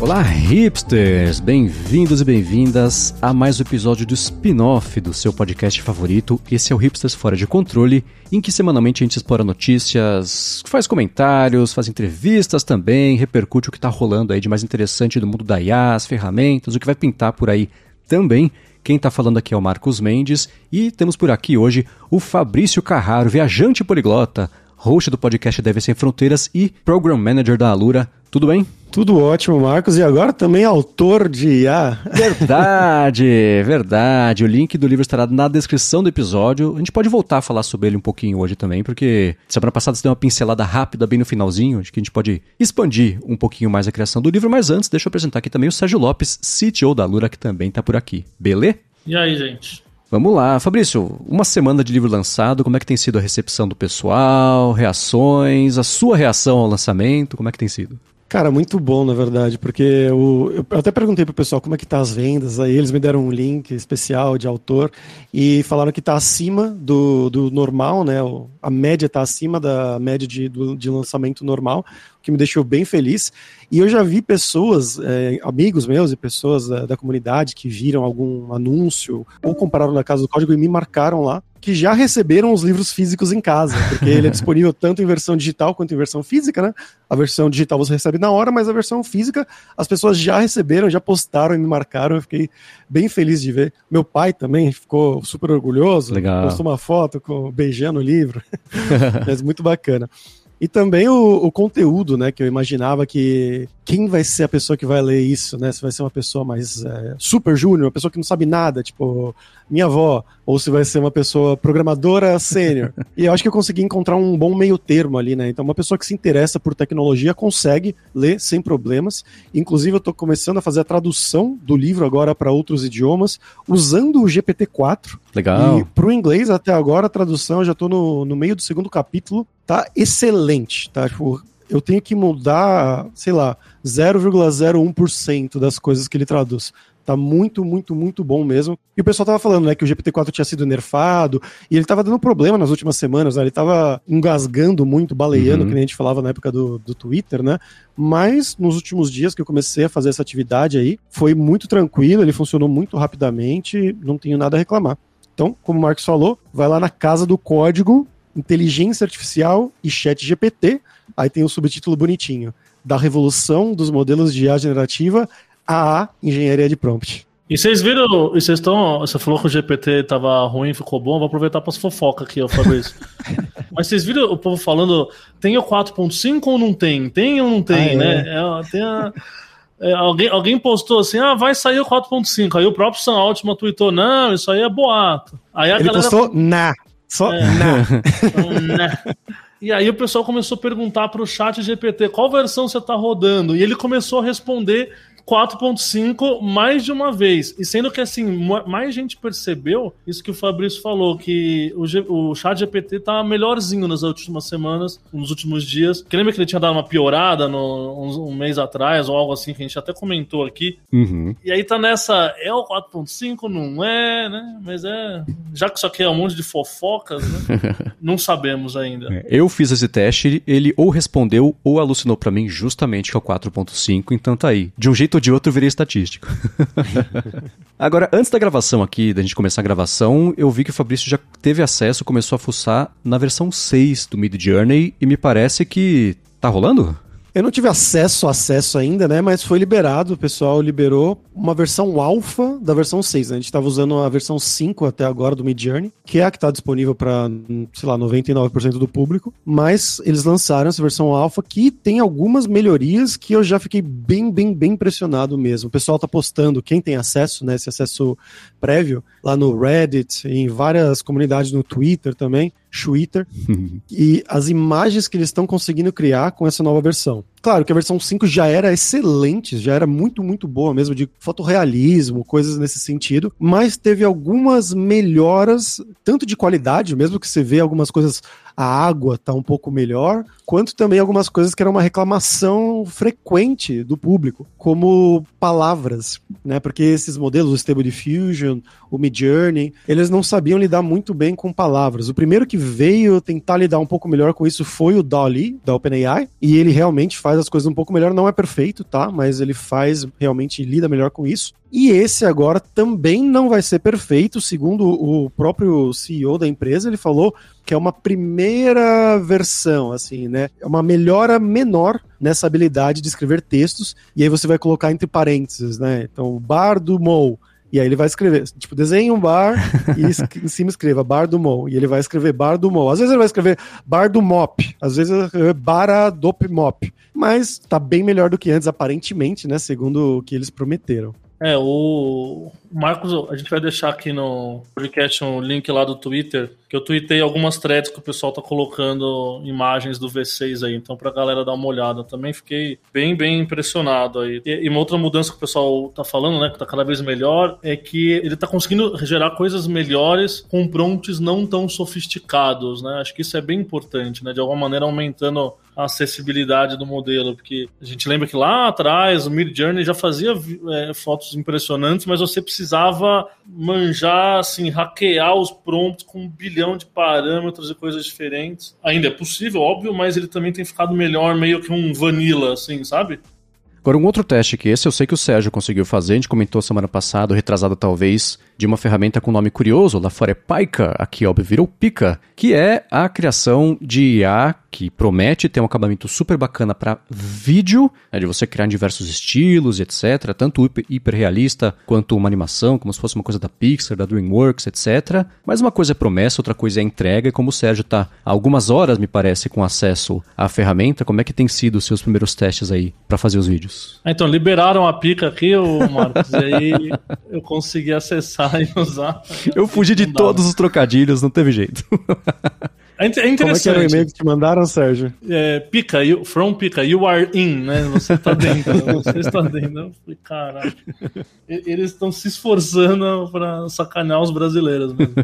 Olá, hipsters! Bem-vindos e bem-vindas a mais um episódio do spin-off do seu podcast favorito. Esse é o Hipsters Fora de Controle, em que semanalmente a gente explora notícias, faz comentários, faz entrevistas também, repercute o que está rolando aí de mais interessante do mundo da IA, as ferramentas, o que vai pintar por aí também. Quem está falando aqui é o Marcos Mendes e temos por aqui hoje o Fabrício Carraro, viajante poliglota, host do podcast Deve Sem Fronteiras e Program Manager da Alura. Tudo bem? Tudo ótimo, Marcos. E agora também autor de IA. Verdade, verdade. O link do livro estará na descrição do episódio. A gente pode voltar a falar sobre ele um pouquinho hoje também, porque semana passada você deu uma pincelada rápida bem no finalzinho. Acho que a gente pode expandir um pouquinho mais a criação do livro. Mas antes, deixa eu apresentar aqui também o Sérgio Lopes, CTO da Alura, que também está por aqui. Beleza? E aí, gente? Vamos lá, Fabrício, uma semana de livro lançado, como é que tem sido a recepção do pessoal, reações, a sua reação ao lançamento, como é que tem sido? Cara, muito bom, na verdade, porque eu, eu até perguntei pro pessoal como é que tá as vendas, aí eles me deram um link especial de autor e falaram que tá acima do, do normal, né? A média tá acima da média de, do, de lançamento normal, o que me deixou bem feliz. E eu já vi pessoas, é, amigos meus e pessoas da, da, comunidade que viram algum anúncio ou compraram na Casa do Código e me marcaram lá, que já receberam os livros físicos em casa, porque ele é disponível tanto em versão digital quanto em versão física, né? A versão digital você recebe na hora, mas a versão física as pessoas já receberam, já postaram e me marcaram. Eu fiquei bem feliz de ver. Meu pai também ficou super orgulhoso, Legal. postou uma foto com beijando o livro. mas muito bacana. E também o, o, conteúdo, né? Que eu imaginava que quem vai ser a pessoa que vai ler isso, né? Se vai ser uma pessoa mais é, super júnior, uma pessoa que não sabe nada, tipo minha avó, ou se vai ser uma pessoa programadora sênior. e eu acho que eu consegui encontrar um bom meio termo ali, né? Então, uma pessoa que se interessa por tecnologia consegue ler sem problemas. Inclusive, eu estou começando a fazer a tradução do livro agora para outros idiomas, usando o GPT-4. Legal. E para o inglês, até agora, a tradução, eu já estou no, no meio do segundo capítulo, tá excelente, tá? Tipo, eu tenho que mudar, sei lá, 0,01% das coisas que ele traduz. Tá muito, muito, muito bom mesmo. E o pessoal tava falando, né, que o GPT-4 tinha sido nerfado, e ele tava dando problema nas últimas semanas, né? Ele tava engasgando muito, baleando, uhum. que nem a gente falava na época do, do Twitter, né? Mas nos últimos dias que eu comecei a fazer essa atividade aí, foi muito tranquilo, ele funcionou muito rapidamente, não tenho nada a reclamar. Então, como o Marcos falou, vai lá na casa do código, inteligência artificial e chat GPT, aí tem o subtítulo bonitinho, da revolução dos modelos de IA generativa a engenharia de prompt. E vocês viram, e vocês estão, você falou que o GPT tava ruim, ficou bom, vou aproveitar para as fofocas aqui, ó, Fabrício. Mas vocês viram o povo falando, tem o 4.5 ou não tem? Tem ou não tem, ah, né? É. É, tem a, é, alguém, alguém postou assim, ah, vai sair o 4.5. Aí o próprio Sam Altman tweetou, não, isso aí é boato. Aí a Ele galera... postou na, só é, na. Então, na. E aí o pessoal começou a perguntar para o chat GPT qual versão você está rodando. E ele começou a responder 4.5 mais de uma vez. E sendo que, assim, mais gente percebeu isso que o Fabrício falou, que o, G, o chat GPT tá melhorzinho nas últimas semanas, nos últimos dias. Que lembra que ele tinha dado uma piorada no, um, um, mês atrás, ou algo assim, que a gente até comentou aqui. Uhum. E aí tá nessa, é o 4.5? Não é, né? Mas é... Já que isso aqui é um monte de fofocas, né? não sabemos ainda. É, eu fiz esse teste, ele ou respondeu ou alucinou para mim justamente que é o 4.5, então tá aí. De um jeito ou de outro eu virei estatístico. Agora, antes da gravação aqui, da gente começar a gravação, eu vi que o Fabrício já teve acesso, começou a fuçar na versão 6 do Mid Journey e me parece que tá rolando? Eu não tive acesso, acesso ainda, né? Mas foi liberado, o pessoal liberou uma versão alfa da versão 6. Né? A gente estava usando a versão 5 até agora do Midjourney, que é a que está disponível para, sei lá, 99% do público. Mas eles lançaram essa versão alfa que tem algumas melhorias que eu já fiquei bem, bem, bem impressionado mesmo. O pessoal está postando, quem tem acesso, né? Esse acesso prévio, lá no Reddit, em várias comunidades no Twitter também Twitter e as imagens que eles estão conseguindo criar com essa nova versão. Claro que a versão 5 já era excelente, já era muito, muito boa mesmo, de fotorrealismo, coisas nesse sentido, mas teve algumas melhoras, tanto de qualidade, mesmo que você vê algumas coisas a água está um pouco melhor, quanto também algumas coisas que era uma reclamação frequente do público, como palavras, né? Porque esses modelos, o Stable Diffusion, o Midjourney, eles não sabiam lidar muito bem com palavras. O primeiro que veio tentar lidar um pouco melhor com isso foi o Dolly, da OpenAI, e ele realmente faz as coisas um pouco melhor, não é perfeito, tá? Mas ele faz, realmente lida melhor com isso. E esse agora também não vai ser perfeito, segundo o próprio CEO da empresa, ele falou que é uma primeira versão, assim, né? É uma melhora menor nessa habilidade de escrever textos, e aí você vai colocar entre parênteses, né? Então, bar do Mou. E aí ele vai escrever, tipo, desenhe um bar e em cima escreva bar do Mou. E ele vai escrever bar do Mou. Às vezes ele vai escrever bar do Mop. Às vezes ele vai escrever bara dop Mop. Mas tá bem melhor do que antes, aparentemente, né? Segundo o que eles prometeram. É, o Marcos, a gente vai deixar aqui no podcast um link lá do Twitter, que eu tuitei algumas threads que o pessoal tá colocando imagens do V6 aí, então pra galera dar uma olhada. Também fiquei bem, bem impressionado aí. E uma outra mudança que o pessoal tá falando, né, que tá cada vez melhor, é que ele tá conseguindo gerar coisas melhores com prompts não tão sofisticados, né? Acho que isso é bem importante, né? De alguma maneira aumentando a acessibilidade do modelo, porque a gente lembra que lá atrás o Mid Journey já fazia é, fotos impressionantes, mas você precisava manjar, assim, hackear os prompts com um bilhão de parâmetros e coisas diferentes. Ainda é possível, óbvio, mas ele também tem ficado melhor, meio que um vanilla, assim, sabe? Agora, um outro teste que esse eu sei que o Sérgio conseguiu fazer, a gente comentou semana passada, retrasado talvez, de uma ferramenta com nome curioso, lá fora é Paika, aqui óbvio virou Pika, que é a criação de IA que promete ter um acabamento super bacana para vídeo, né, de você criar em diversos estilos, etc. Tanto hiperrealista quanto uma animação, como se fosse uma coisa da Pixar, da DreamWorks, etc. Mas uma coisa é promessa, outra coisa é entrega. E como o Sérgio está há algumas horas, me parece, com acesso à ferramenta, como é que tem sido os seus primeiros testes aí para fazer os vídeos? Ah, então, liberaram a pica aqui, o Marcos, e aí eu consegui acessar e usar. Eu fugi de todos os trocadilhos, não teve jeito. É, é interessante. Como é que era o e-mail que te mandaram, Sérgio? É, pica, you, from pica, you are in, né? Você está dentro, você está dentro. Eu falei, caralho. Eles estão se esforçando para sacanear os brasileiros mesmo.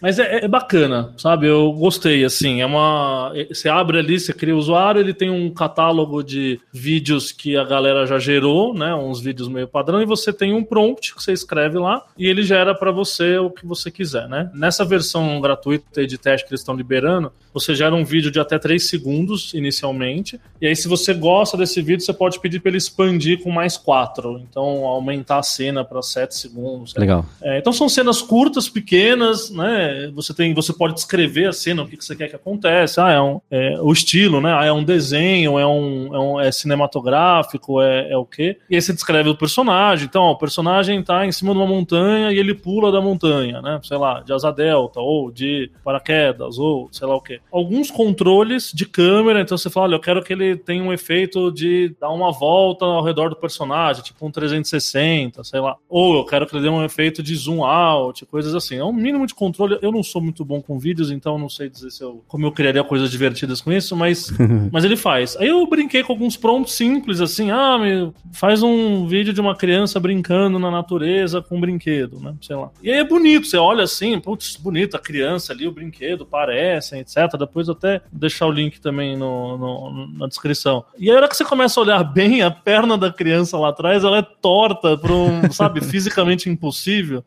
Mas é, é, bacana, sabe? Eu gostei, assim, é uma... Você abre ali, você cria o usuário, ele tem um catálogo de vídeos que a galera já gerou, né? Uns vídeos meio padrão, e você tem um prompt que você escreve lá, e ele gera para você o que você quiser, né? Nessa versão gratuita de teste que eles estão liberando, soberano, você gera um vídeo de até 3 segundos, inicialmente, e aí se você gosta desse vídeo, você pode pedir para ele expandir com mais 4, então aumentar a cena para 7 segundos. Legal. É, então são cenas curtas, pequenas, né? Você tem, você pode descrever a cena, o que, que você quer que aconteça. Ah, é, um, é o estilo, né? Ah, é um desenho, é um, é, um, é cinematográfico, é, é o quê? E aí você descreve o personagem. Então, ó, o personagem tá em cima de uma montanha e ele pula da montanha, né? Sei lá, de asa delta, ou de paraquedas, ou sei lá o quê. Alguns controles de câmera, então você fala, olha, eu quero que ele tenha um efeito de dar uma volta ao redor do personagem, tipo um 360, sei lá. Ou eu quero que ele dê um efeito de zoom out, coisas assim. É um mínimo de controle eu não sou muito bom com vídeos, então não sei dizer se eu, como eu criaria coisas divertidas com isso, mas, mas ele faz. Aí eu brinquei com alguns prompts simples, assim, ah, me, faz um vídeo de uma criança brincando na natureza com um brinquedo, né? Sei lá. E aí é bonito, você olha assim, putz, bonito, a criança ali, o brinquedo, parecem, etc. Depois eu até deixar o link também no, no, na descrição. E aí, a hora que você começa a olhar bem, a perna da criança lá atrás, ela é torta para um, sabe, fisicamente impossível.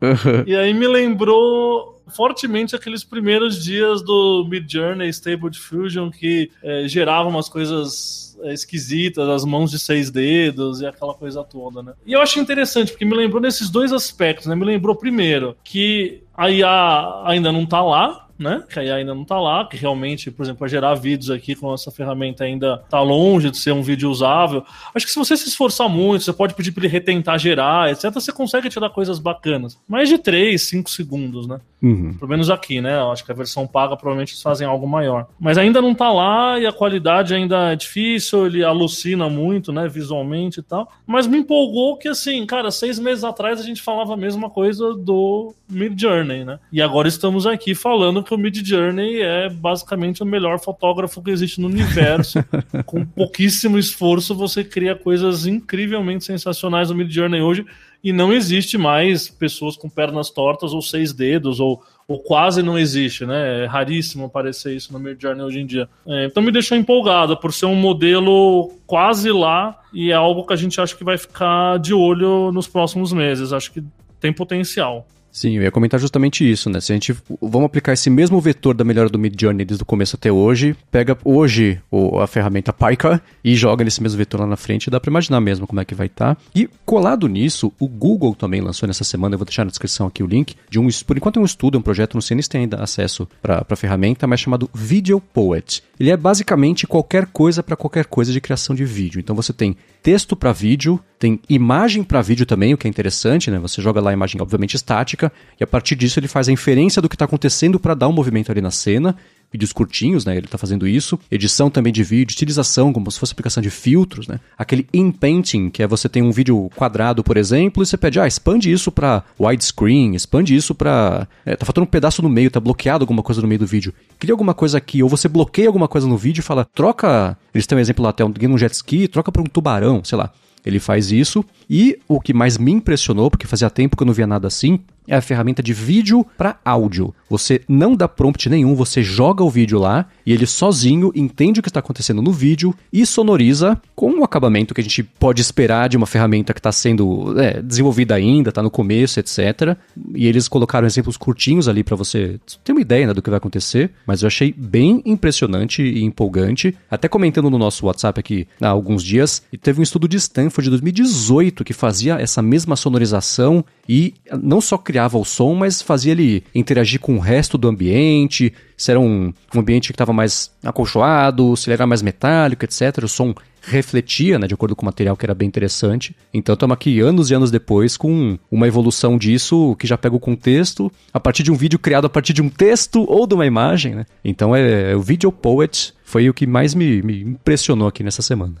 E aí me lembrou fortemente aqueles primeiros dias do Mid Journey Stable Diffusion que é, geravam umas coisas é, esquisitas, as mãos de seis dedos e aquela coisa toda, né? E eu acho interessante, porque me lembrou nesses dois aspectos, né? Me lembrou primeiro que a IA ainda não tá lá, né? Que ainda não está lá, que realmente, por exemplo, para gerar vídeos aqui com essa ferramenta ainda está longe de ser um vídeo usável. Acho que se você se esforçar muito, você pode pedir para ele retentar gerar, etc., você consegue tirar coisas bacanas. Mais de 3, 5 segundos, né? Uhum. Pelo menos aqui, né? Eu acho que a versão paga provavelmente eles fazem algo maior. Mas ainda não está lá e a qualidade ainda é difícil, ele alucina muito, né? Visualmente e tal. Mas me empolgou que, assim, cara, seis meses atrás a gente falava a mesma coisa do Mid Journey, né? E agora estamos aqui falando que o Mid Journey é basicamente o melhor fotógrafo que existe no universo. Com pouquíssimo esforço, você cria coisas incrivelmente sensacionais no Mid Journey hoje e não existe mais pessoas com pernas tortas ou seis dedos ou ou quase não existe, né? É raríssimo aparecer isso no Midjourney hoje em dia. É, então me deixou empolgado por ser um modelo quase lá e é algo que a gente acha que vai ficar de olho nos próximos meses. Acho que tem potencial. Sim, eu ia comentar justamente isso, né? Se a gente vamos aplicar esse mesmo vetor da melhora do Midjourney desde o começo até hoje, pega hoje o, a ferramenta Pika e joga nesse mesmo vetor lá na frente, dá para imaginar mesmo como é que vai estar. Tá. E colado nisso, o Google também lançou nessa semana, eu vou deixar na descrição aqui o link, de um, por enquanto é um estudo, é um projeto, não sei nem se tem ainda acesso para a ferramenta, mas chamado Video Poet. Ele é basicamente qualquer coisa para qualquer coisa de criação de vídeo. Então você tem texto para vídeo, tem imagem para vídeo também, o que é interessante, né? Você joga lá a imagem, obviamente, estática, e a partir disso ele faz a inferência do que está acontecendo para dar um movimento ali na cena. Vídeos curtinhos, né? Ele está fazendo isso. Edição também de vídeo, utilização, como se fosse aplicação de filtros, né? Aquele in-painting, que é você tem um vídeo quadrado, por exemplo, e você pede, ah, expande isso para widescreen, expande isso para. É, tá faltando um pedaço no meio, tá bloqueado alguma coisa no meio do vídeo. Cria alguma coisa aqui, ou você bloqueia alguma coisa no vídeo e fala, troca. Eles têm um exemplo lá, até um jet ski, troca para um tubarão, sei lá. Ele faz isso. E o que mais me impressionou, porque fazia tempo que eu não via nada assim, é a ferramenta de vídeo para áudio. Você não dá prompt nenhum, você joga o vídeo lá e ele sozinho entende o que está acontecendo no vídeo e sonoriza com o acabamento que a gente pode esperar de uma ferramenta que está sendo é, desenvolvida ainda, está no começo, etc. E eles colocaram exemplos curtinhos ali para você ter uma ideia né, do que vai acontecer, mas eu achei bem impressionante e empolgante. Até comentando no nosso WhatsApp aqui há alguns dias, e teve um estudo de Stanford de 2018 que fazia essa mesma sonorização e não só criava o som, mas fazia ele interagir com o resto do ambiente, se era um, um ambiente que estava mais acolchoado, se ele era mais metálico, etc. O som refletia, né, de acordo com o material, que era bem interessante. Então estamos aqui anos e anos depois com uma evolução disso que já pega o contexto a partir de um vídeo criado a partir de um texto ou de uma imagem, né? Então é, é o Video Poet foi o que mais me, me impressionou aqui nessa semana.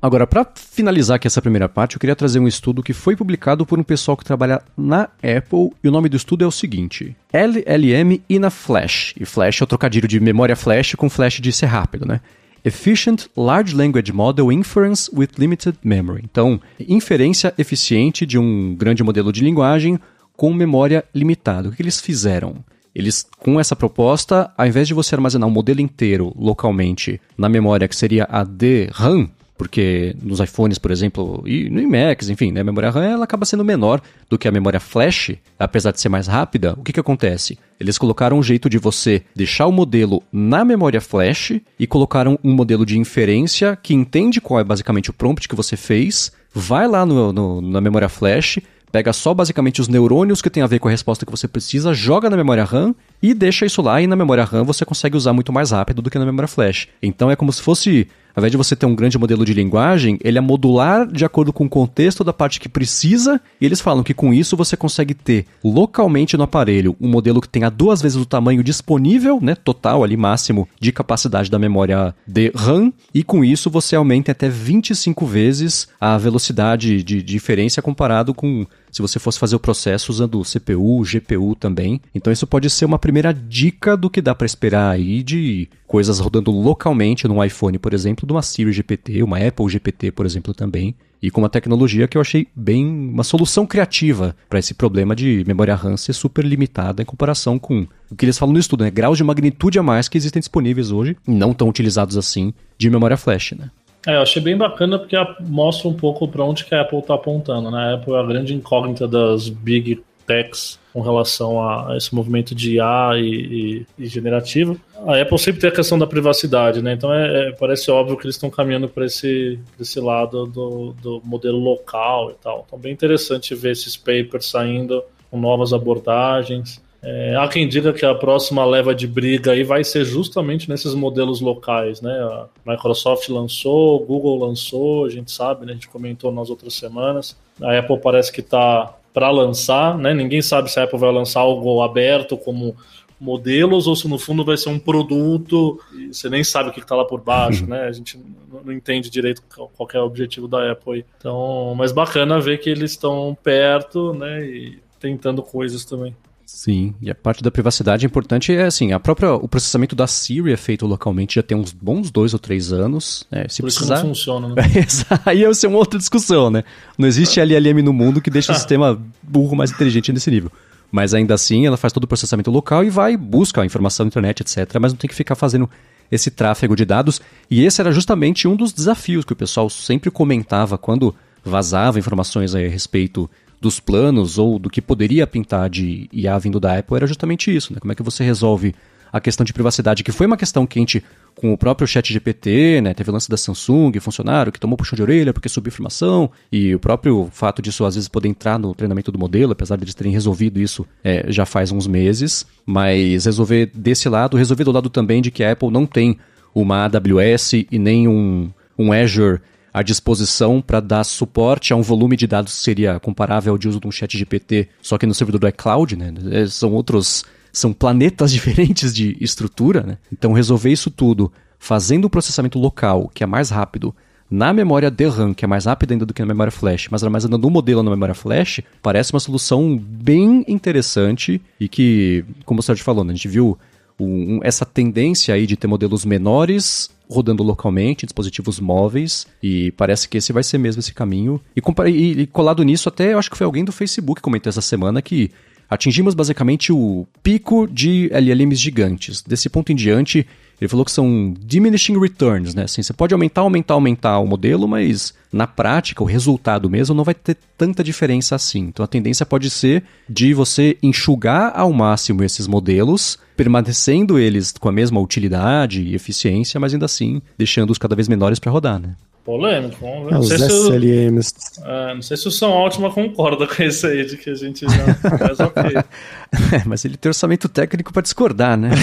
Agora, para finalizar aqui essa primeira parte, eu queria trazer um estudo que foi publicado por um pessoal que trabalha na Apple, e o nome do estudo é o seguinte: LLM in a Flash. E Flash é o trocadilho de memória flash com flash de ser rápido, né? Efficient Large Language Model Inference with Limited Memory. Então, inferência eficiente de um grande modelo de linguagem com memória limitada. O que eles fizeram? Eles, com essa proposta, ao invés de você armazenar um modelo inteiro localmente na memória que seria a DRAM, porque nos iPhones, por exemplo, e no Macs, enfim, né, a memória RAM ela acaba sendo menor do que a memória flash, apesar de ser mais rápida. O que, que acontece? Eles colocaram um jeito de você deixar o modelo na memória flash e colocaram um modelo de inferência que entende qual é basicamente o prompt que você fez, vai lá no, no, na memória flash, pega só basicamente os neurônios que tem a ver com a resposta que você precisa, joga na memória RAM e deixa isso lá e na memória RAM você consegue usar muito mais rápido do que na memória flash. Então é como se fosse ao invés de você ter um grande modelo de linguagem, ele é modular de acordo com o contexto da parte que precisa, e eles falam que com isso você consegue ter localmente no aparelho um modelo que tenha duas vezes o tamanho disponível, né, total ali máximo de capacidade da memória de RAM, e com isso você aumenta até 25 vezes a velocidade de diferença comparado com se você fosse fazer o processo usando CPU, GPU também. Então isso pode ser uma primeira dica do que dá para esperar aí de coisas rodando localmente no iPhone, por exemplo, de uma Siri GPT, uma Apple GPT, por exemplo, também. E com uma tecnologia que eu achei bem uma solução criativa para esse problema de memória RAM ser super limitada em comparação com o que eles falam no estudo, né? Graus de magnitude a mais que existem disponíveis hoje, não tão utilizados assim, de memória flash, né? É, eu achei bem bacana porque mostra um pouco para onde que a Apple está apontando, né? A Apple é a grande incógnita das big techs com relação a esse movimento de IA e, e, e generativo. A Apple sempre tem a questão da privacidade, né? Então é, é parece óbvio que eles estão caminhando para esse, esse lado do, do modelo local e tal. Então bem interessante ver esses papers saindo com novas abordagens. É, há quem diga que a próxima leva de briga aí vai ser justamente nesses modelos locais, né? A Microsoft lançou, Google lançou, a gente sabe, né? A gente comentou nas outras semanas. A Apple parece que está para lançar, né? Ninguém sabe se a Apple vai lançar algo aberto como modelos ou se no fundo vai ser um produto e você nem sabe o que está lá por baixo, né? A gente não entende direito qual é o objetivo da Apple. Então, mas bacana ver que eles estão perto, né? E tentando coisas também. Sim, e a parte da privacidade é importante é assim, a própria, o processamento da Siri é feito localmente já tem uns bons dois ou três anos. Né? Se Por precisar... isso não funciona, né? Aí ia ser uma outra discussão, né? Não existe LLM no mundo que deixe o sistema burro mais inteligente nesse nível. Mas ainda assim, ela faz todo o processamento local e vai, busca a informação na internet, etc. Mas não tem que ficar fazendo esse tráfego de dados. E esse era justamente um dos desafios que o pessoal sempre comentava quando vazava informações a respeito dos planos ou do que poderia pintar de IA vindo da Apple era justamente isso, né? Como é que você resolve a questão de privacidade, que foi uma questão quente com o próprio chat GPT, né? Teve o lance da Samsung, funcionário que tomou puxão de orelha porque subiu informação, e o próprio fato disso às vezes poder entrar no treinamento do modelo, apesar de eles terem resolvido isso é, já faz uns meses, mas resolver desse lado, resolver do lado também de que a Apple não tem uma AWS e nem um, um Azure à disposição para dar suporte a um volume de dados que seria comparável ao de uso de um chat GPT, só que no servidor do iCloud, né? É, são outros são planetas diferentes de estrutura, né? Então resolver isso tudo fazendo o processamento local, que é mais rápido, na memória DRAM, que é mais rápida ainda do que na memória flash, mas armazenando um modelo na memória flash, parece uma solução bem interessante e que, como o Sérgio falou, né, a gente viu um, essa tendência aí de ter modelos menores rodando localmente, dispositivos móveis, e parece que esse vai ser mesmo esse caminho. E, e, e colado nisso, até eu acho que foi alguém do Facebook que comentou essa semana que atingimos basicamente o pico de LLMs gigantes. Desse ponto em diante, ele falou que são diminishing returns, né? Assim, você pode aumentar, aumentar, aumentar o modelo, mas na prática, o resultado mesmo não vai ter tanta diferença assim. Então a tendência pode ser de você enxugar ao máximo esses modelos, permanecendo eles com a mesma utilidade e eficiência, mas ainda assim deixando-os cada vez menores para rodar, né? Polêmico. Vamos ver. É, Não, os sei se o, SLMs. é, não sei se o São Altima concorda com isso aí, de que a gente já faz ok. É, mas ele tem orçamento técnico para discordar, né?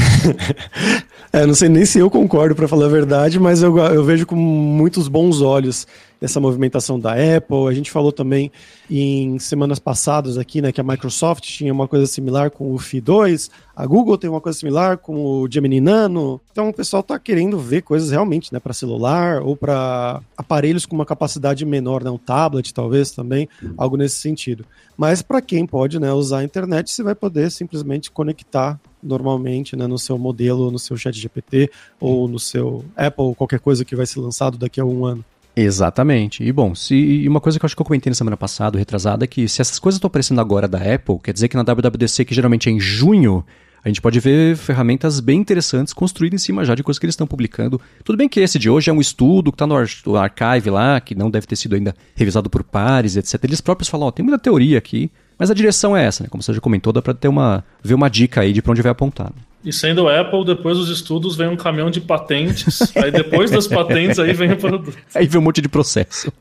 É, não sei nem se eu concordo, para falar a verdade, mas eu, eu vejo com muitos bons olhos essa movimentação da Apple. A gente falou também em semanas passadas aqui, né, que a Microsoft tinha uma coisa similar com o Fi 2, a Google tem uma coisa similar com o Gemini Nano. Então o pessoal está querendo ver coisas realmente, né, para celular ou para aparelhos com uma capacidade menor, né, um tablet talvez também, algo nesse sentido. Mas para quem pode, né, usar a internet, você vai poder simplesmente conectar normalmente né, no seu modelo, no seu chat GPT ou no seu Apple, qualquer coisa que vai ser lançado daqui a um ano. Exatamente. E bom, se uma coisa que eu acho que eu comentei na semana passada, retrasada, é que se essas coisas estão aparecendo agora da Apple, quer dizer que na WWDC, que geralmente é em junho, a gente pode ver ferramentas bem interessantes construídas em cima já de coisas que eles estão publicando. Tudo bem que esse de hoje é um estudo que está no, ar no archive lá, que não deve ter sido ainda revisado por pares, etc. Eles próprios falam, ó, tem muita teoria aqui, mas a direção é essa, né? Como você já comentou, dá para ter uma ver uma dica aí de para onde vai apontar. E sendo Apple, depois dos estudos vem um caminhão de patentes. aí depois das patentes aí vem o produto. Aí vem um monte de processo.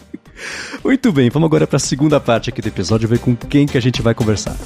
Muito bem, vamos agora para a segunda parte aqui do episódio, ver com quem que a gente vai conversar.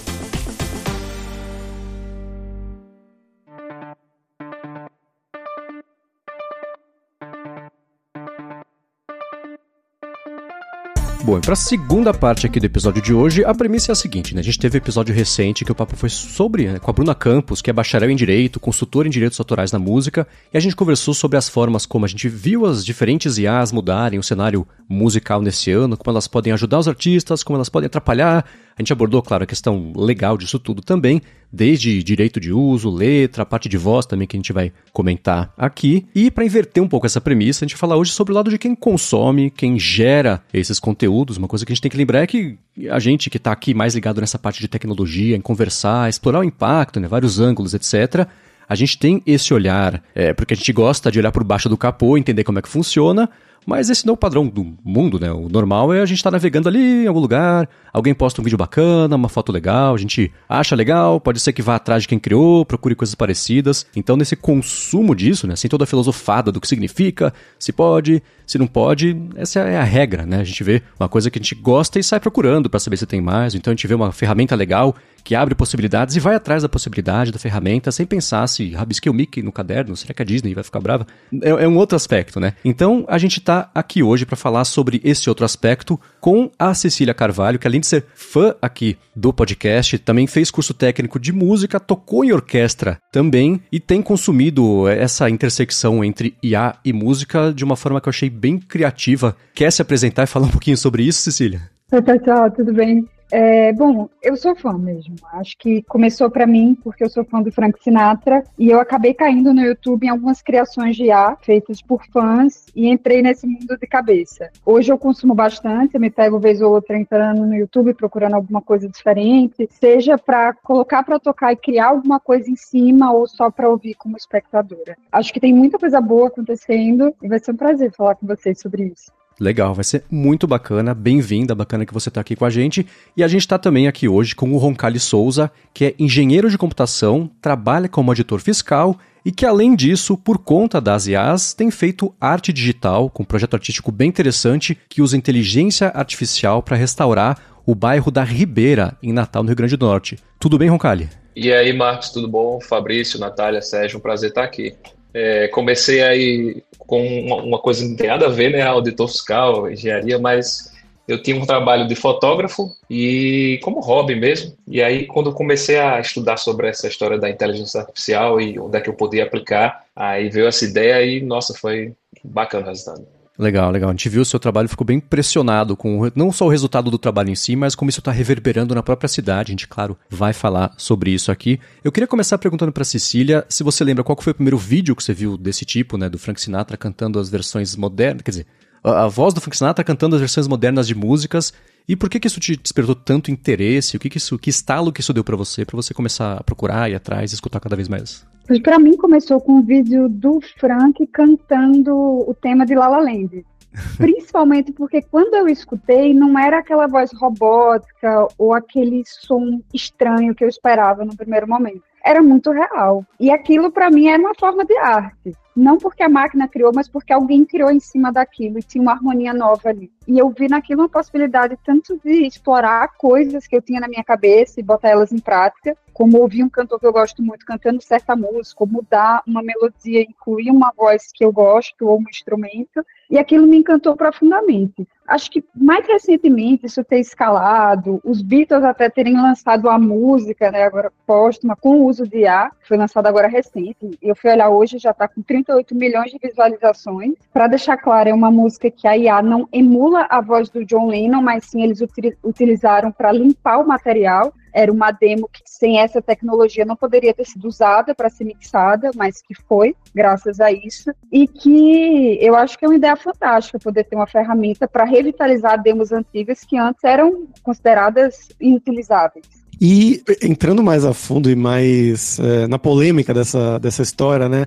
Bom, para a segunda parte aqui do episódio de hoje, a premissa é a seguinte, né? A gente teve um episódio recente que o papo foi sobre, né, com a Bruna Campos, que é bacharel em Direito, consultora em Direitos Autorais na Música, e a gente conversou sobre as formas como a gente viu as diferentes IAs mudarem o cenário musical nesse ano, como elas podem ajudar os artistas, como elas podem atrapalhar. A gente abordou, claro, a questão legal disso tudo também, desde direito de uso, letra, a parte de voz também que a gente vai comentar aqui. E para inverter um pouco essa premissa, a gente vai falar hoje sobre o lado de quem consome, quem gera esses conteúdos. Uma coisa que a gente tem que lembrar é que a gente que está aqui mais ligado nessa parte de tecnologia, em conversar, explorar o impacto, né, vários ângulos, etc., a gente tem esse olhar, é, porque a gente gosta de olhar por baixo do capô, entender como é que funciona, mas esse não é o padrão do mundo, né? O normal é a gente estar tá navegando ali em algum lugar, alguém posta um vídeo bacana, uma foto legal, a gente acha legal, pode ser que vá atrás de quem criou, procure coisas parecidas. Então, nesse consumo disso, né? Sem toda a filosofada do que significa, se pode, se não pode, essa é a regra, né? A gente vê uma coisa que a gente gosta e sai procurando para saber se tem mais. Então, a gente vê uma ferramenta legal que abre possibilidades e vai atrás da possibilidade da ferramenta sem pensar se rabisquei o Mickey no caderno, será que a Disney vai ficar brava? É, é um outro aspecto, né? Então, a gente tá aqui hoje para falar sobre esse outro aspecto com a Cecília Carvalho, que além de ser fã aqui do podcast, também fez curso técnico de música, tocou em orquestra também e tem consumido essa intersecção entre IA e música de uma forma que eu achei bem criativa. Quer se apresentar e falar um pouquinho sobre isso, Cecília? Oi, pessoal, tudo bem? É, bom, eu sou fã mesmo. Acho que começou para mim porque eu sou fã do Frank Sinatra e eu acabei caindo no YouTube em algumas criações de IA feitas por fãs e entrei nesse mundo de cabeça. Hoje eu consumo bastante, eu me pego vez ou outra entrando no YouTube procurando alguma coisa diferente, seja para colocar para tocar e criar alguma coisa em cima ou só para ouvir como espectadora. Acho que tem muita coisa boa acontecendo e vai ser um prazer falar com vocês sobre isso. Legal, vai ser muito bacana. Bem-vinda, bacana que você está aqui com a gente. E a gente está também aqui hoje com o Roncalli Souza, que é engenheiro de computação, trabalha como auditor fiscal e que, além disso, por conta das IAs, tem feito arte digital com um projeto artístico bem interessante que usa inteligência artificial para restaurar o bairro da Ribeira, em Natal, no Rio Grande do Norte. Tudo bem, Roncalli? E aí, Marcos, tudo bom? Fabrício, Natália, Sérgio, um prazer estar aqui. É, comecei aí com uma, coisa que não tem nada a ver, né? Auditor fiscal, engenharia, mas eu tinha um trabalho de fotógrafo e como hobby mesmo. E aí, quando eu comecei a estudar sobre essa história da inteligência artificial e onde é que eu podia aplicar, aí veio essa ideia e, nossa, foi bacana o resultado. Legal, legal. A gente viu o seu trabalho, ficou bem impressionado com não só o resultado do trabalho em si, mas como isso está reverberando na própria cidade. A gente, claro, vai falar sobre isso aqui. Eu queria começar perguntando para Cecília se você lembra qual foi o primeiro vídeo que você viu desse tipo, né, do Frank Sinatra cantando as versões modernas, quer dizer, a, a voz do Frank Sinatra cantando as versões modernas de músicas. E por que, que isso te despertou tanto interesse? O que, que isso, que estalo que isso deu para você, para você começar a procurar, ir atrás, escutar cada vez mais? Para mim começou com um vídeo do Frank cantando o tema de La La Land. Principalmente porque quando eu escutei, não era aquela voz robótica ou aquele som estranho que eu esperava no primeiro momento. Era muito real. E aquilo, para mim, era uma forma de arte. Não porque a máquina criou, mas porque alguém criou em cima daquilo e tinha uma harmonia nova ali. E eu vi naquilo uma possibilidade tanto de explorar coisas que eu tinha na minha cabeça e botar elas em prática, como ouvir um cantor que eu gosto muito cantando certa música, mudar uma melodia, incluir uma voz que eu gosto ou um instrumento, e aquilo me encantou profundamente. Acho que mais recentemente isso ter escalado, os Beatles até terem lançado a música, né, agora póstuma, com o uso de IA, foi lançada agora recente. Eu fui olhar hoje, já está com 38 milhões de visualizações. Para deixar claro, é uma música que a IA não emula a voz do John Lennon, mas sim eles utilizaram para limpar o material era uma demo que sem essa tecnologia não poderia ter sido usada para ser mixada, mas que foi, graças a isso, e que eu acho que é uma ideia fantástica poder ter uma ferramenta para revitalizar demos antigas que antes eram consideradas inutilizáveis. E entrando mais a fundo e mais é, na polêmica dessa, dessa história, né?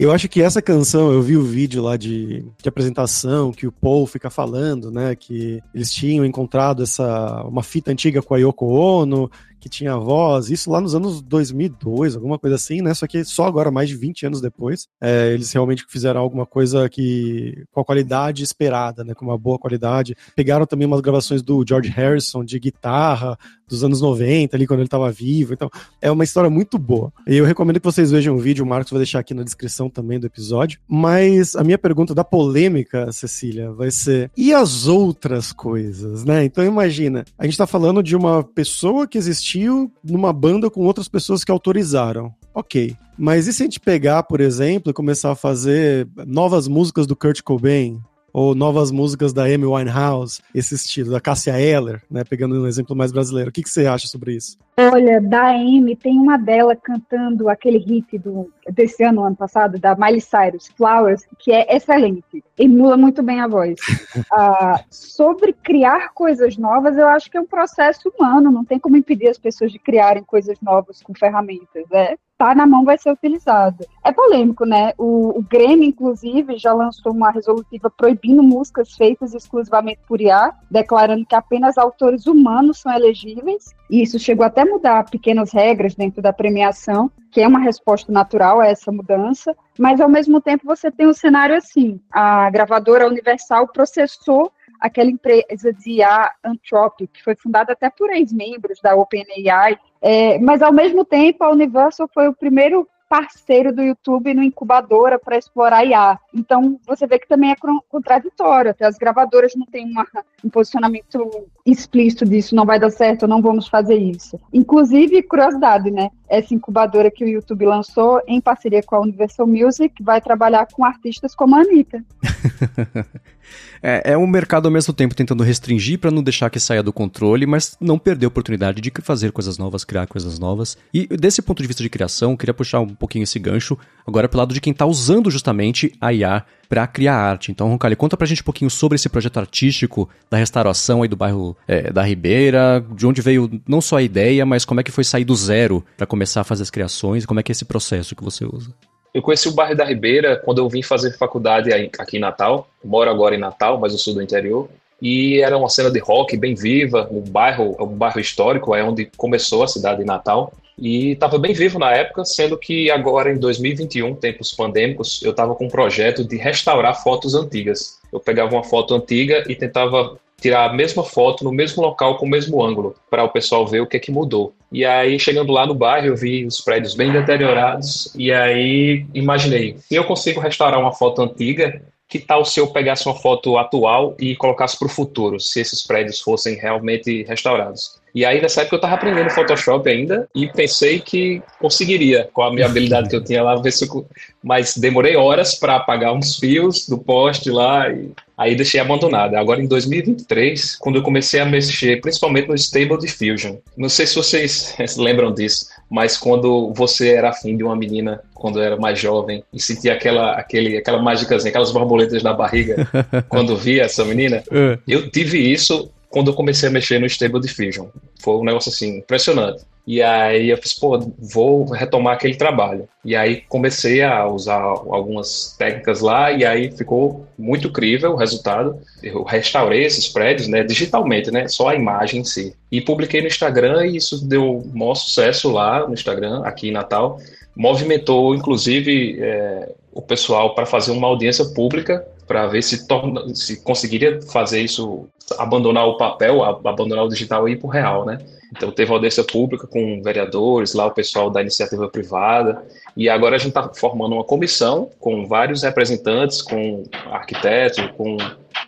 Eu acho que essa canção, eu vi o vídeo lá de, de apresentação que o Paul fica falando, né? Que eles tinham encontrado essa uma fita antiga com a Yoko Ono, que tinha voz, isso lá nos anos 2002, alguma coisa assim, né? Só que só agora, mais de 20 anos depois, é, eles realmente fizeram alguma coisa que com a qualidade esperada, né? Com uma boa qualidade. Pegaram também umas gravações do George Harrison de guitarra dos anos 90, ali quando ele estava vivo. Então, é uma história muito boa. E eu recomendo que vocês vejam o vídeo, o Marcos vai deixar aqui na descrição também do episódio. Mas a minha pergunta da polêmica, Cecília, vai ser: e as outras coisas, né? Então imagina, a gente está falando de uma pessoa que existiu investiu numa banda com outras pessoas que autorizaram. Ok. Mas e se a gente pegar, por exemplo, e começar a fazer novas músicas do Kurt Cobain? Ou novas músicas da Amy Winehouse, esse estilo, da Cassia Eller, né, pegando um exemplo mais brasileiro. O que, que você acha sobre isso? Olha, da Amy, tem uma dela cantando aquele hit do, desse ano, ano passado, da Miley Cyrus, Flowers, que é excelente. Emula muito bem a voz. uh, sobre criar coisas novas, eu acho que é um processo humano, não tem como impedir as pessoas de criarem coisas novas com ferramentas. É, tá na mão vai ser utilizado. É polêmico, né? O, o Grêmio, inclusive, já lançou uma resolutiva proibindo músicas feitas exclusivamente por IA, declarando que apenas autores humanos são elegíveis. E isso chegou até a mudar pequenas regras dentro da premiação, que é uma resposta natural a essa mudança. Mas, ao mesmo tempo, você tem um cenário assim: a gravadora Universal processou aquela empresa de IA Anthropic, que foi fundada até por ex-membros da OpenAI, é, mas ao mesmo tempo a Universal foi o primeiro parceiro do YouTube no incubadora para explorar IA. Então você vê que também é contraditório, até as gravadoras não têm uma, um posicionamento explícito disso, não vai dar certo, não vamos fazer isso. Inclusive, curiosidade, né? Essa incubadora que o YouTube lançou em parceria com a Universal Music vai trabalhar com artistas como a Anitta. é, é um mercado ao mesmo tempo tentando restringir para não deixar que saia do controle, mas não perder a oportunidade de fazer coisas novas, criar coisas novas. E desse ponto de vista de criação, queria puxar um pouquinho esse gancho agora pelo lado de quem está usando justamente a IA para criar arte. Então, Roncalli, conta pra gente um pouquinho sobre esse projeto artístico da restauração aí do bairro é, da Ribeira, de onde veio não só a ideia, mas como é que foi sair do zero para começar a fazer as criações como é que é esse processo que você usa. Eu conheci o bairro da Ribeira quando eu vim fazer faculdade aqui em Natal. moro agora em Natal, mas eu sou do interior. E era uma cena de rock bem viva. O bairro é um bairro histórico, é onde começou a cidade de Natal. E estava bem vivo na época, sendo que agora em 2021, tempos pandêmicos, eu estava com um projeto de restaurar fotos antigas. Eu pegava uma foto antiga e tentava tirar a mesma foto no mesmo local com o mesmo ângulo, para o pessoal ver o que é que mudou. E aí, chegando lá no bairro, eu vi os prédios bem deteriorados, e aí imaginei, se eu consigo restaurar uma foto antiga, que tal se eu pegasse uma foto atual e colocasse para o futuro, se esses prédios fossem realmente restaurados? E aí, nessa época, eu estava aprendendo Photoshop ainda e pensei que conseguiria, com a minha habilidade que eu tinha lá, ver se eu... mas demorei horas para apagar uns fios do poste lá e aí deixei abandonado. Agora, em 2023, quando eu comecei a mexer, principalmente no Stable Diffusion, não sei se vocês lembram disso, mas quando você era afim de uma menina, quando era mais jovem, e sentia aquela, aquele, aquela mágicazinha, aquelas borboletas na barriga, quando via essa menina, é. eu tive isso quando eu comecei a mexer no Stable Diffusion. Foi um negócio assim, impressionante. E aí eu fiz, pô, vou retomar aquele trabalho. E aí comecei a usar algumas técnicas lá e aí ficou muito incrível o resultado. Eu restaurei esses prédios, né, digitalmente, né, só a imagem em si. E publiquei no Instagram e isso deu maior sucesso lá no Instagram, aqui em Natal. Movimentou, inclusive, é, o pessoal para fazer uma audiência pública para ver se, torna, se conseguiria fazer isso, abandonar o papel, abandonar o digital e ir para o real, né? Então teve audiência pública com vereadores, lá o pessoal da iniciativa privada, e agora a gente está formando uma comissão com vários representantes, com arquitetos, com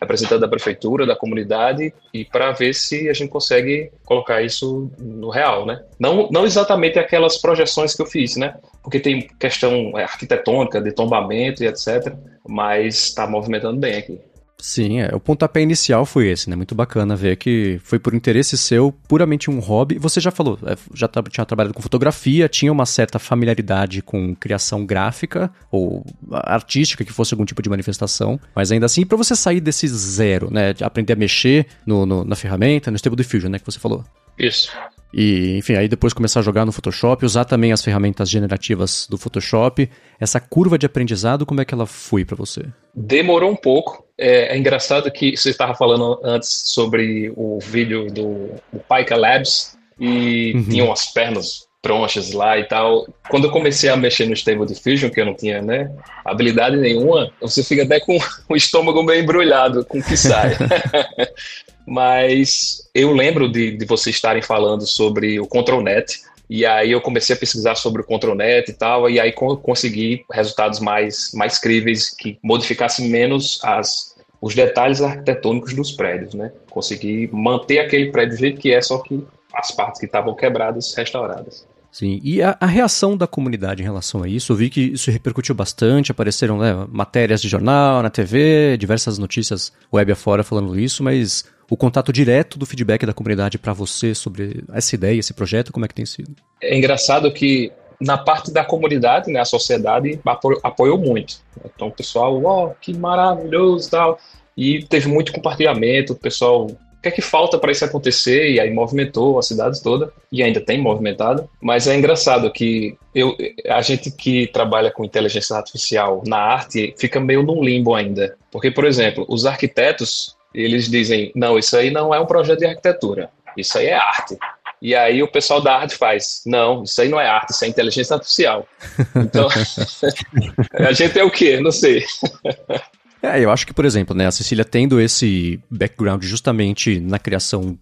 representante da prefeitura, da comunidade, e para ver se a gente consegue colocar isso no real, né? Não, não exatamente aquelas projeções que eu fiz, né? Porque tem questão é, arquitetônica, de tombamento e etc mas está movimentando bem aqui. Sim, é. o pontapé inicial foi esse, né? Muito bacana ver que foi por interesse seu, puramente um hobby. Você já falou, é, já tinha trabalhado com fotografia, tinha uma certa familiaridade com criação gráfica ou artística, que fosse algum tipo de manifestação, mas ainda assim, para você sair desse zero, né? De aprender a mexer no, no, na ferramenta, no Stable Diffusion, né? Que você falou. Isso. E, enfim, aí depois começar a jogar no Photoshop, usar também as ferramentas generativas do Photoshop. Essa curva de aprendizado, como é que ela foi para você? Demorou um pouco. É, é, engraçado que você estava falando antes sobre o vídeo do, do Pika Labs e uhum. tinham as pernas tronchas lá e tal. Quando eu comecei a mexer no Stable Diffusion, que eu não tinha né, habilidade nenhuma, você fica até com o estômago meio embrulhado com o que sai. Mas eu lembro de, de vocês estarem falando sobre o ControlNet, e aí eu comecei a pesquisar sobre o ControlNet e tal, e aí consegui resultados mais, mais críveis que modificassem menos as, os detalhes arquitetônicos dos prédios, né? Consegui manter aquele prédio do jeito que é, só que as partes que estavam quebradas restauradas. Sim, e a, a, reação da comunidade em relação a isso, eu vi que isso repercutiu bastante, apareceram né, matérias de jornal, na TV, diversas notícias web afora falando isso, mas o contato direto do feedback da comunidade para você sobre essa ideia, esse projeto, como é que tem sido? É engraçado que na parte da comunidade, né, a sociedade apoiou muito. Então o pessoal, ó, oh, que maravilhoso tal. E teve muito compartilhamento, o pessoal, o que é que falta para isso acontecer? E aí movimentou a cidade toda, e ainda tem movimentado. Mas é engraçado que eu, a gente que trabalha com inteligência artificial na arte fica meio num limbo ainda. Porque, por exemplo, os arquitetos eles dizem: não, isso aí não é um projeto de arquitetura, isso aí é arte. E aí o pessoal da arte faz: não, isso aí não é arte, isso é inteligência artificial. Então, a gente é o quê? Não sei. É, eu acho que, por exemplo, né, a Cecília tendo esse background justamente na criação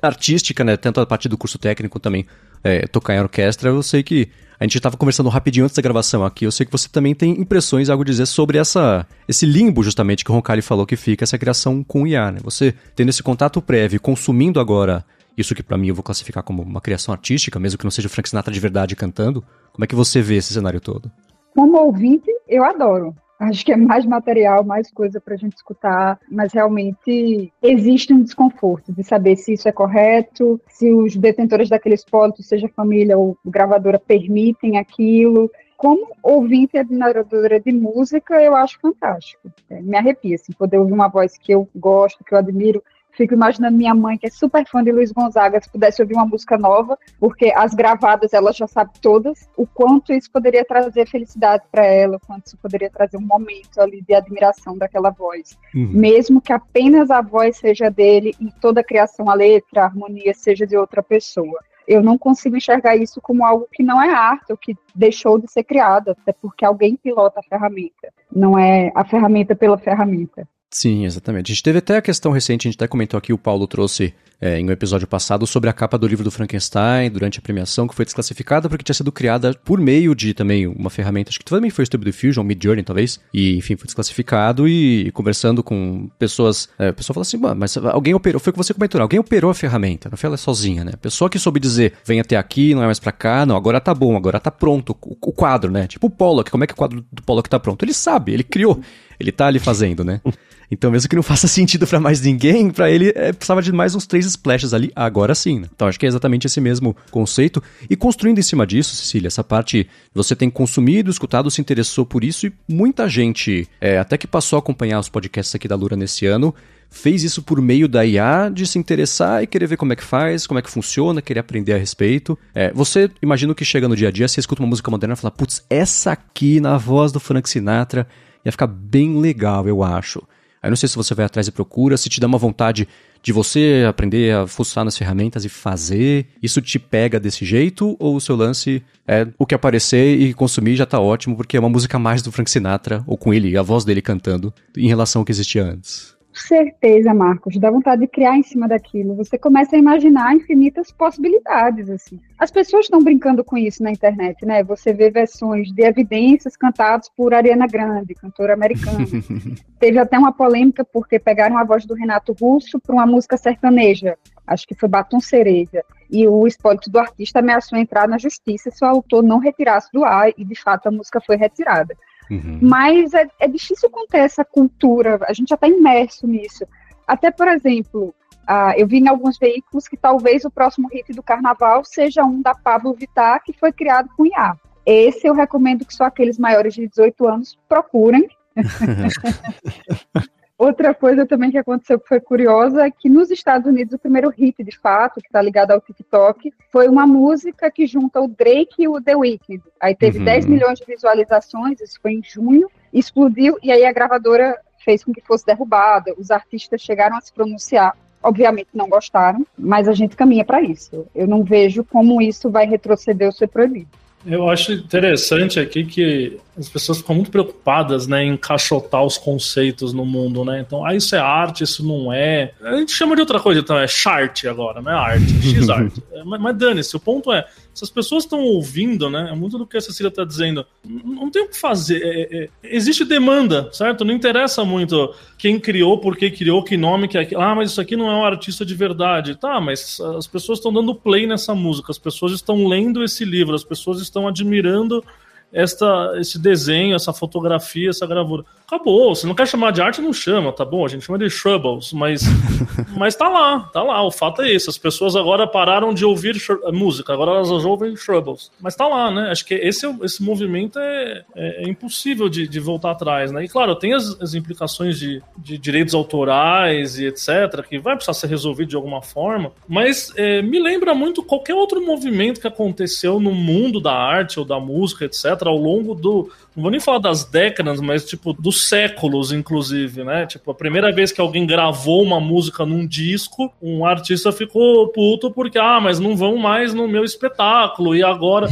artística, né, tanto a partir do curso técnico também é, tocar em orquestra, eu sei que a gente estava conversando rapidinho antes da gravação aqui. Eu sei que você também tem impressões, algo a dizer sobre essa, esse limbo, justamente, que o Roncalli falou que fica, essa criação com o IA. Né? Você tendo esse contato prévio, consumindo agora isso que para mim eu vou classificar como uma criação artística, mesmo que não seja o Frank Sinatra de verdade cantando. Como é que você vê esse cenário todo? Como ouvinte, eu adoro. Acho que é mais material, mais coisa para a gente escutar, mas realmente existe um desconforto de saber se isso é correto, se os detentores daqueles pólitos, seja família ou gravadora, permitem aquilo. Como ouvinte e admiradora de música, eu acho fantástico. É, me arrepia, assim, poder ouvir uma voz que eu gosto, que eu admiro, Fico imaginando minha mãe, que é super fã de Luiz Gonzaga, se pudesse ouvir uma música nova, porque as gravadas ela já sabe todas, o quanto isso poderia trazer felicidade para ela, o quanto isso poderia trazer um momento ali de admiração daquela voz. Uhum. Mesmo que apenas a voz seja dele e toda a criação, a letra, a harmonia seja de outra pessoa eu não consigo enxergar isso como algo que não é arte ou que deixou de ser criado, até porque alguém pilota a ferramenta, não é a ferramenta pela ferramenta. Sim, exatamente. A gente teve até a questão recente, a gente até comentou aqui, o Paulo trouxe é, em um episódio passado sobre a capa do livro do Frankenstein durante a premiação, que foi desclassificada porque tinha sido criada por meio de também uma ferramenta, acho que também foi o Stable Diffusion, Midjourney talvez, e enfim, foi desclassificado e, e conversando com pessoas, é, a pessoa falou assim, mas alguém operou, foi o que você comentou, né? alguém operou a ferramenta, não foi ela sozinha, né? A pessoa que soube dizer, vem até aqui, não é mais pra cá, não, agora tá bom, agora tá pronto, o, o quadro, né? Tipo o Pollock, como é que o quadro do Pollock tá pronto? Ele sabe, ele criou, ele tá ali fazendo, né? Então, mesmo que não faça sentido para mais ninguém, para ele é, precisava de mais uns três splashes ali, agora sim. Né? Então, acho que é exatamente esse mesmo conceito. E construindo em cima disso, Cecília, essa parte você tem consumido, escutado, se interessou por isso e muita gente, é, até que passou a acompanhar os podcasts aqui da Lura nesse ano, fez isso por meio da IA, de se interessar e querer ver como é que faz, como é que funciona, querer aprender a respeito. É, você, imagino que chega no dia a dia, você escuta uma música moderna e fala, putz, essa aqui na voz do Frank Sinatra ia ficar bem legal, eu acho. Aí não sei se você vai atrás e procura, se te dá uma vontade de você aprender a fuçar nas ferramentas e fazer, isso te pega desse jeito ou o seu lance é o que aparecer e consumir já tá ótimo porque é uma música mais do Frank Sinatra ou com ele, a voz dele cantando em relação ao que existia antes? Certeza, Marcos, dá vontade de criar em cima daquilo. Você começa a imaginar infinitas possibilidades, assim. As pessoas estão brincando com isso na internet, né? Você vê versões de evidências cantadas por Ariana Grande, cantora americana. Teve até uma polêmica porque pegaram a voz do Renato Russo para uma música sertaneja. Acho que foi Batom Cereja. E o espólito do artista ameaçou entrar na justiça se o autor não retirasse do ar, e de fato a música foi retirada. Uhum. Mas é, é difícil conter essa cultura, a gente já está imerso nisso. Até, por exemplo, uh, eu vi em alguns veículos que talvez o próximo hit do carnaval seja um da Pablo Vittar, que foi criado com IA. Esse eu recomendo que só aqueles maiores de 18 anos procurem. Outra coisa também que aconteceu que foi curiosa é que nos Estados Unidos o primeiro hit, de fato, que está ligado ao TikTok, foi uma música que junta o Drake e o The Weeknd. Aí teve uhum. 10 milhões de visualizações, isso foi em junho, explodiu e aí a gravadora fez com que fosse derrubada. Os artistas chegaram a se pronunciar. Obviamente não gostaram, mas a gente caminha para isso. Eu não vejo como isso vai retroceder ou ser proibido. Eu acho interessante aqui que as pessoas ficam muito preocupadas né, em encaixotar os conceitos no mundo, né? Então, ah, isso é arte, isso não é. A gente chama de outra coisa, então é chart agora, não é arte, X-art. É, mas, mas dane-se, o ponto é, se as pessoas estão ouvindo, né? É muito do que a Cecília está dizendo. Não tem o que fazer. É, é, existe demanda, certo? Não interessa muito quem criou, por que criou, que nome que é. Ah, mas isso aqui não é um artista de verdade. Tá, mas as pessoas estão dando play nessa música, as pessoas estão lendo esse livro, as pessoas estão admirando esta, esse desenho, essa fotografia, essa gravura. Acabou. Se não quer chamar de arte, não chama, tá bom? A gente chama de Shrubbles, mas, mas tá lá, tá lá. O fato é esse. As pessoas agora pararam de ouvir música, agora elas ouvem Shrubbles. Mas tá lá, né? Acho que esse, esse movimento é, é, é impossível de, de, voltar atrás, né? E claro, tem as, as implicações de, de, direitos autorais e etc., que vai precisar ser resolvido de alguma forma, mas é, me lembra muito qualquer outro movimento que aconteceu no mundo da arte ou da música, etc., ao longo do. Não vou nem falar das décadas, mas tipo, dos séculos, inclusive, né? Tipo, a primeira vez que alguém gravou uma música num disco, um artista ficou puto porque, ah, mas não vão mais no meu espetáculo, e agora.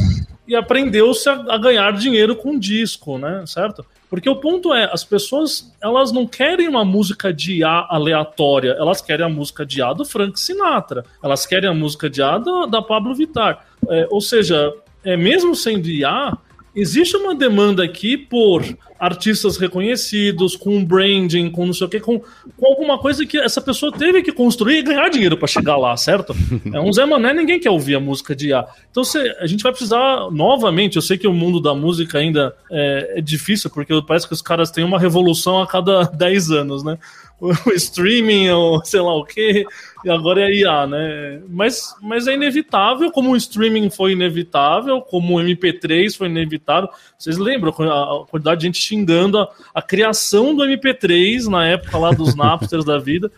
E aprendeu-se a ganhar dinheiro com disco, né? Certo? Porque o ponto é, as pessoas, elas não querem uma música de A aleatória, elas querem a música de A do Frank Sinatra, elas querem a música de A da, da Pablo Vittar. É, ou seja, é, mesmo sendo IA, existe uma demanda aqui por artistas reconhecidos, com branding, com não sei o que, com, com alguma coisa que essa pessoa teve que construir e ganhar dinheiro para chegar lá, certo? É um Zé Mané, ninguém quer ouvir a música de IA. Então cê, a gente vai precisar novamente. Eu sei que o mundo da música ainda é, é difícil, porque parece que os caras têm uma revolução a cada 10 anos, né? O streaming, ou sei lá o que, e agora é IA, né? Mas, mas é inevitável, como o streaming foi inevitável, como o MP3 foi inevitável. Vocês lembram a quantidade de gente xingando a, a criação do MP3 na época lá dos Napsters da vida?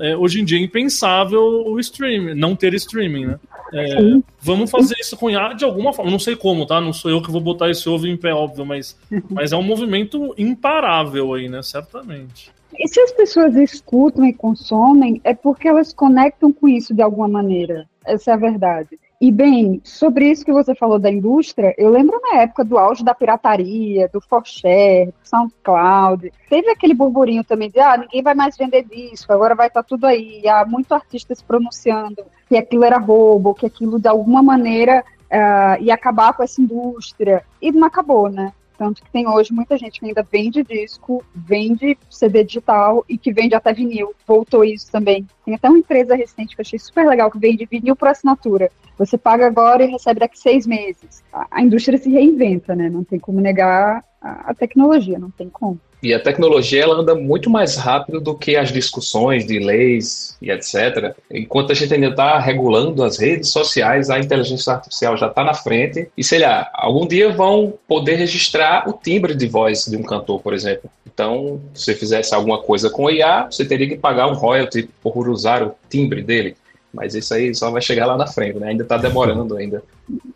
É, hoje em dia é impensável o streaming, não ter streaming, né? É, vamos fazer isso com IA de alguma forma. Não sei como, tá? Não sou eu que vou botar esse ovo em pé, óbvio, mas, mas é um movimento imparável aí, né? Certamente. E se as pessoas escutam e consomem, é porque elas conectam com isso de alguma maneira. Essa é a verdade. E bem, sobre isso que você falou da indústria, eu lembro na época do auge da pirataria, do Forshare, do SoundCloud. Teve aquele burburinho também de, ah, ninguém vai mais vender disco, agora vai estar tá tudo aí. Há muito artista se pronunciando que aquilo era roubo, que aquilo de alguma maneira uh, ia acabar com essa indústria. E não acabou, né? Tanto que tem hoje muita gente que ainda vende disco, vende CD digital e que vende até vinil. Voltou isso também. Tem até uma empresa recente que eu achei super legal que vende vinil por assinatura. Você paga agora e recebe daqui seis meses. A indústria se reinventa, né? Não tem como negar a tecnologia, não tem como. E a tecnologia ela anda muito mais rápido do que as discussões de leis e etc. Enquanto a gente ainda está regulando as redes sociais, a inteligência artificial já está na frente. E sei lá, algum dia vão poder registrar o timbre de voz de um cantor, por exemplo. Então, se você fizesse alguma coisa com IA, você teria que pagar um royalty por usar o timbre dele. Mas isso aí só vai chegar lá na frente, né? Ainda está demorando ainda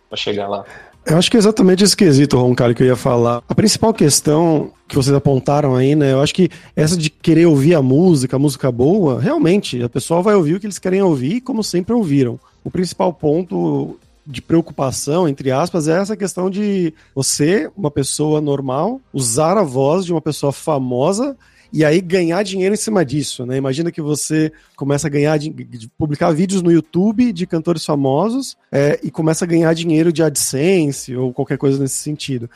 para chegar lá. Eu acho que é exatamente esse quesito, Roncalho, que eu ia falar. A principal questão que vocês apontaram aí, né? Eu acho que essa de querer ouvir a música, a música boa, realmente, a pessoa vai ouvir o que eles querem ouvir, como sempre ouviram. O principal ponto de preocupação, entre aspas, é essa questão de você, uma pessoa normal, usar a voz de uma pessoa famosa e aí ganhar dinheiro em cima disso, né? Imagina que você começa a ganhar de, de publicar vídeos no YouTube de cantores famosos é, e começa a ganhar dinheiro de AdSense ou qualquer coisa nesse sentido.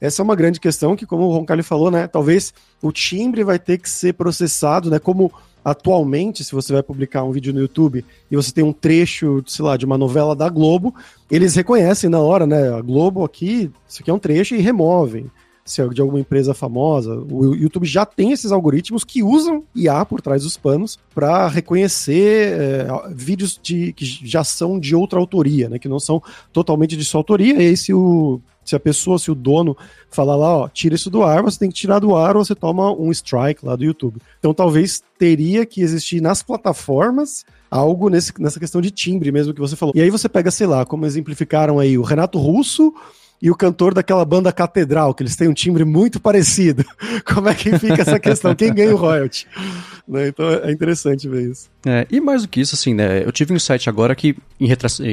Essa é uma grande questão que, como o Roncalli falou, né? Talvez o timbre vai ter que ser processado, né? Como atualmente, se você vai publicar um vídeo no YouTube e você tem um trecho, sei lá, de uma novela da Globo, eles reconhecem na hora, né? A Globo aqui, isso aqui é um trecho e removem se é de alguma empresa famosa. O YouTube já tem esses algoritmos que usam IA por trás dos panos para reconhecer é, vídeos de, que já são de outra autoria, né, que não são totalmente de sua autoria. E aí, se, o, se a pessoa, se o dono falar lá, ó, tira isso do ar, você tem que tirar do ar ou você toma um strike lá do YouTube. Então, talvez teria que existir nas plataformas algo nesse, nessa questão de timbre mesmo que você falou. E aí você pega, sei lá, como exemplificaram aí o Renato Russo e o cantor daquela banda Catedral, que eles têm um timbre muito parecido. Como é que fica essa questão? Quem ganha o royalty? Né? Então é interessante ver isso. É, e mais do que isso, assim, né? Eu tive um site agora que,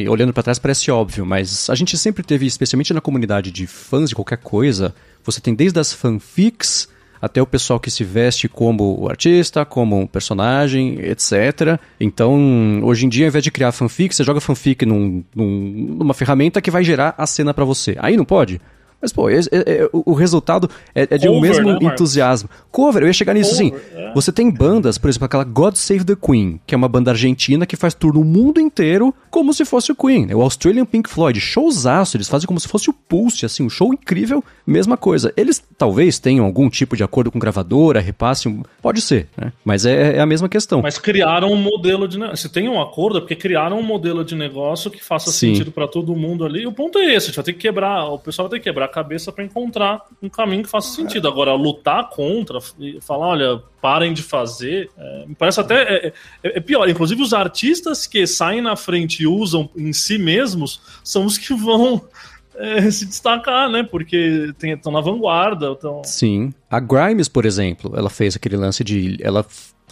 olhando para trás, parece óbvio, mas a gente sempre teve, especialmente na comunidade de fãs de qualquer coisa, você tem desde as fanfics até o pessoal que se veste como artista, como um personagem, etc. Então, hoje em dia, ao invés de criar fanfic, você joga fanfic num, num, numa ferramenta que vai gerar a cena para você. Aí não pode? Mas, pô, é, é, o resultado é, é de um mesmo né, entusiasmo. Cover, eu ia chegar nisso assim. Assim. É. Você tem bandas, por exemplo, aquela God Save the Queen, que é uma banda argentina que faz tour no mundo inteiro como se fosse o Queen. Né? O Australian Pink Floyd, showzaço, eles fazem como se fosse o Pulse, assim, um show incrível, mesma coisa. Eles talvez tenham algum tipo de acordo com gravadora, repasse, um... pode ser, né? Mas é, é, a mesma questão. Mas criaram um modelo de. Se tem um acordo, é porque criaram um modelo de negócio que faça Sim. sentido para todo mundo ali. E o ponto é esse: a gente vai ter que quebrar, o pessoal vai ter que quebrar cabeça para encontrar um caminho que faça sentido. Agora, lutar contra e falar, olha, parem de fazer, é, me parece até é, é, é, pior. Inclusive, os artistas que saem na frente e usam em si mesmos são os que vão é, se destacar, né? Porque estão na vanguarda. Tão... Sim. A Grimes, por exemplo, ela fez aquele lance de. Ela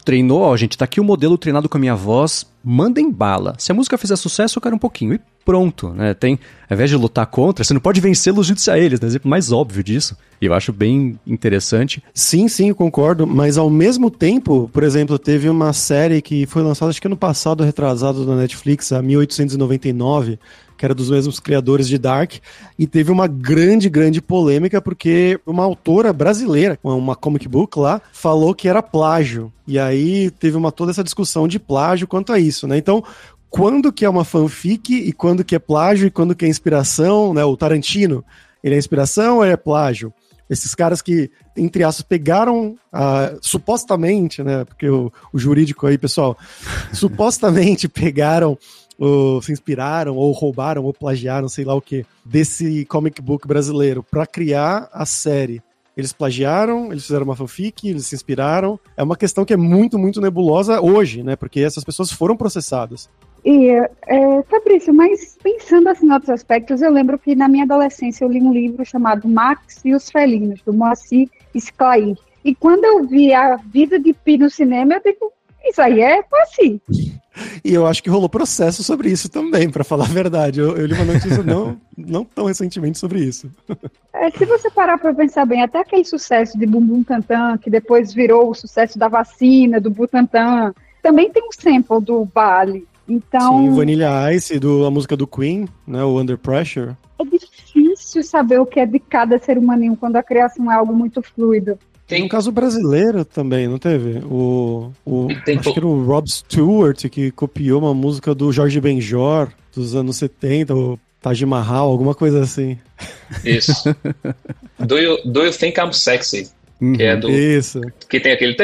treinou, ó, gente, tá aqui o modelo treinado com a minha voz, mandem bala. Se a música fizer sucesso, eu quero um pouquinho. E pronto, né? Tem, ao invés de lutar contra, você não pode vencê-los junto a eles, né? Exemplo mais óbvio disso. E eu acho bem interessante. Sim, sim, concordo. Mas ao mesmo tempo, por exemplo, teve uma série que foi lançada, acho que ano passado, retrasado na Netflix, a 1899, que era dos mesmos criadores de Dark, e teve uma grande, grande polêmica porque uma autora brasileira, uma comic book lá, falou que era plágio. E aí teve uma toda essa discussão de plágio quanto a isso, né? Então, quando que é uma fanfic e quando que é plágio e quando que é inspiração, né? O Tarantino, ele é inspiração ou é plágio? Esses caras que, entre aspas, pegaram uh, supostamente, né? Porque o, o jurídico aí, pessoal, supostamente pegaram ou se inspiraram, ou roubaram, ou plagiaram, sei lá o que, desse comic book brasileiro para criar a série. Eles plagiaram, eles fizeram uma fanfic, eles se inspiraram. É uma questão que é muito, muito nebulosa hoje, né? Porque essas pessoas foram processadas. E, é, Fabrício, mas pensando assim em outros aspectos, eu lembro que na minha adolescência eu li um livro chamado Max e os Felinos, do Moacir Sclair. E quando eu vi a vida de Pi no cinema, eu digo, isso aí é assim. E eu acho que rolou processo sobre isso também, para falar a verdade. Eu, eu, li uma notícia não, não tão recentemente sobre isso. É, se você parar para pensar bem, até aquele sucesso de Bumbum Tantan, que depois virou o sucesso da vacina, do Butantan, também tem um sample do Bali. Então, Sim, Vanilla Ice, do, a música do Queen, né, o Under Pressure. É difícil saber o que é de cada ser humaninho quando a criação é algo muito fluido. Tem um caso brasileiro também, não teve? O, o acho que era o Rob Stewart que copiou uma música do Jorge Benjor dos anos 70, o Taj Mahal, alguma coisa assim. Isso. do, you, do you think I'm sexy? Uhum, que é do. Isso. Que tem aquele.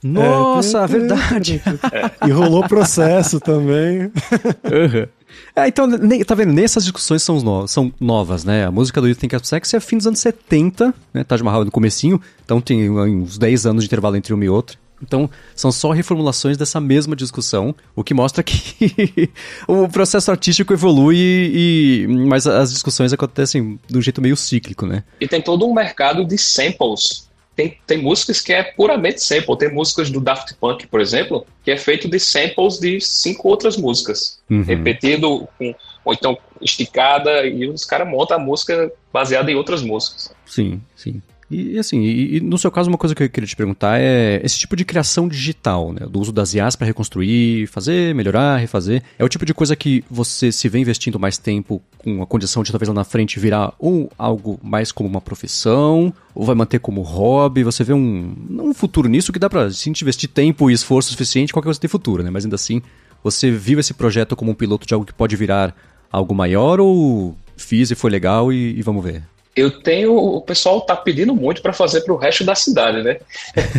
Nossa, é, verdade. É. E rolou processo também. Uhum. É, então, tá vendo? Nessas discussões são, no, são novas, né? A música do You Think Of Sex é fim dos anos 70, né? Taj Mahal no comecinho, então tem uns 10 anos de intervalo entre uma e outra. Então, são só reformulações dessa mesma discussão, o que mostra que o processo artístico evolui, e, mas as discussões acontecem de um jeito meio cíclico, né? E tem todo um mercado de samples. Tem, tem músicas que é puramente sample. Tem músicas do Daft Punk, por exemplo, que é feito de samples de cinco outras músicas. Uhum. Repetido, com, ou então esticada, e os caras montam a música baseada em outras músicas. Sim, sim. E assim, e, e, no seu caso, uma coisa que eu queria te perguntar é esse tipo de criação digital, né? Do uso das IAs para reconstruir, fazer, melhorar, refazer. É o tipo de coisa que você se vê investindo mais tempo com a condição de talvez lá na frente virar ou algo mais como uma profissão, ou vai manter como hobby. Você vê um, um futuro nisso que dá pra, se investir tempo e esforço suficiente, qualquer coisa tem futuro, né? Mas ainda assim, você viu esse projeto como um piloto de algo que pode virar algo maior ou fiz e foi legal e, e vamos ver? Eu tenho. O pessoal está pedindo muito para fazer para o resto da cidade, né?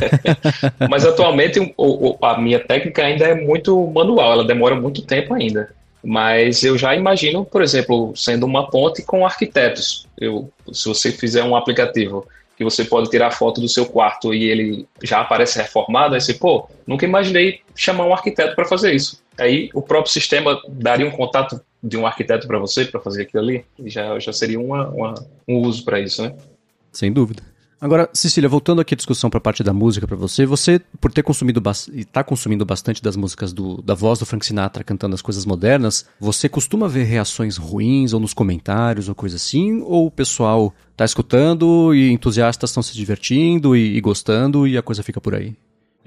Mas atualmente o, a minha técnica ainda é muito manual, ela demora muito tempo ainda. Mas eu já imagino, por exemplo, sendo uma ponte com arquitetos. Eu, se você fizer um aplicativo que você pode tirar foto do seu quarto e ele já aparece reformado, aí você, pô, nunca imaginei chamar um arquiteto para fazer isso. Aí o próprio sistema daria um contato de um arquiteto para você para fazer aquilo ali, e já, já seria uma, uma um uso para isso, né? Sem dúvida. Agora, Cecília, voltando aqui à discussão para a parte da música para você, você, por ter consumido e está consumindo bastante das músicas do, da voz do Frank Sinatra cantando as coisas modernas, você costuma ver reações ruins ou nos comentários ou coisa assim? Ou o pessoal está escutando e entusiastas estão se divertindo e, e gostando e a coisa fica por aí?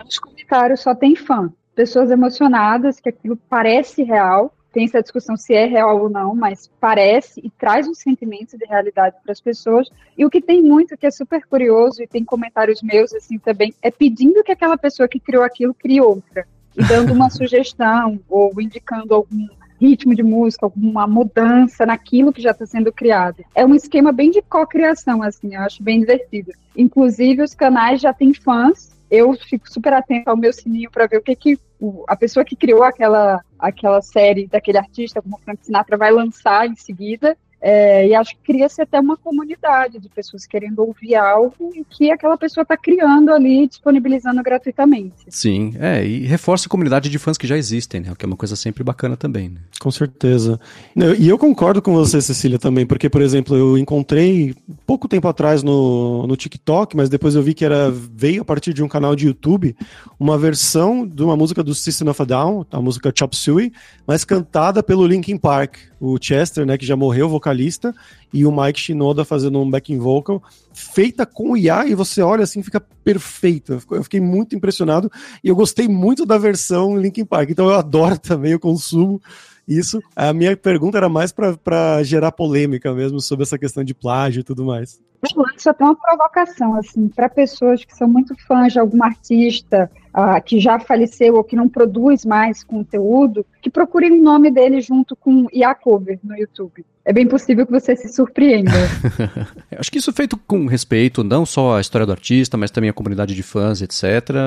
Nos comentários só tem fã. Pessoas emocionadas, que aquilo parece real, tem essa discussão se é real ou não, mas parece e traz um sentimento de realidade para as pessoas. E o que tem muito, que é super curioso, e tem comentários meus assim também, é pedindo que aquela pessoa que criou aquilo crie outra. E dando uma sugestão, ou indicando algum ritmo de música, alguma mudança naquilo que já está sendo criado. É um esquema bem de co-criação, assim, eu acho bem divertido. Inclusive, os canais já têm fãs eu fico super atenta ao meu sininho para ver o que, que o, a pessoa que criou aquela, aquela série daquele artista, como Frank Sinatra, vai lançar em seguida. É, e acho que cria-se até uma comunidade de pessoas querendo ouvir algo e que aquela pessoa está criando ali, disponibilizando gratuitamente. Sim, é, e reforça a comunidade de fãs que já existem, né? O que é uma coisa sempre bacana também, né? Com certeza. E eu concordo com você, Cecília, também, porque, por exemplo, eu encontrei pouco tempo atrás no, no TikTok, mas depois eu vi que era veio a partir de um canal de YouTube uma versão de uma música do System of a Down, a música Chop Suey, mas cantada pelo Linkin Park. O Chester, né, que já morreu, vocal vocalista, e o Mike Shinoda fazendo um backing vocal, feita com o IA, e você olha assim, fica perfeita. Eu fiquei muito impressionado, e eu gostei muito da versão Linkin Park, então eu adoro também, eu consumo, isso. A minha pergunta era mais para gerar polêmica mesmo sobre essa questão de plágio e tudo mais. Eu lanço até uma provocação, assim, para pessoas que são muito fãs de algum artista uh, que já faleceu ou que não produz mais conteúdo, que procurem o nome dele junto com IA Cover no YouTube. É bem possível que você se surpreenda. Acho que isso é feito com respeito, não só à história do artista, mas também à comunidade de fãs, etc.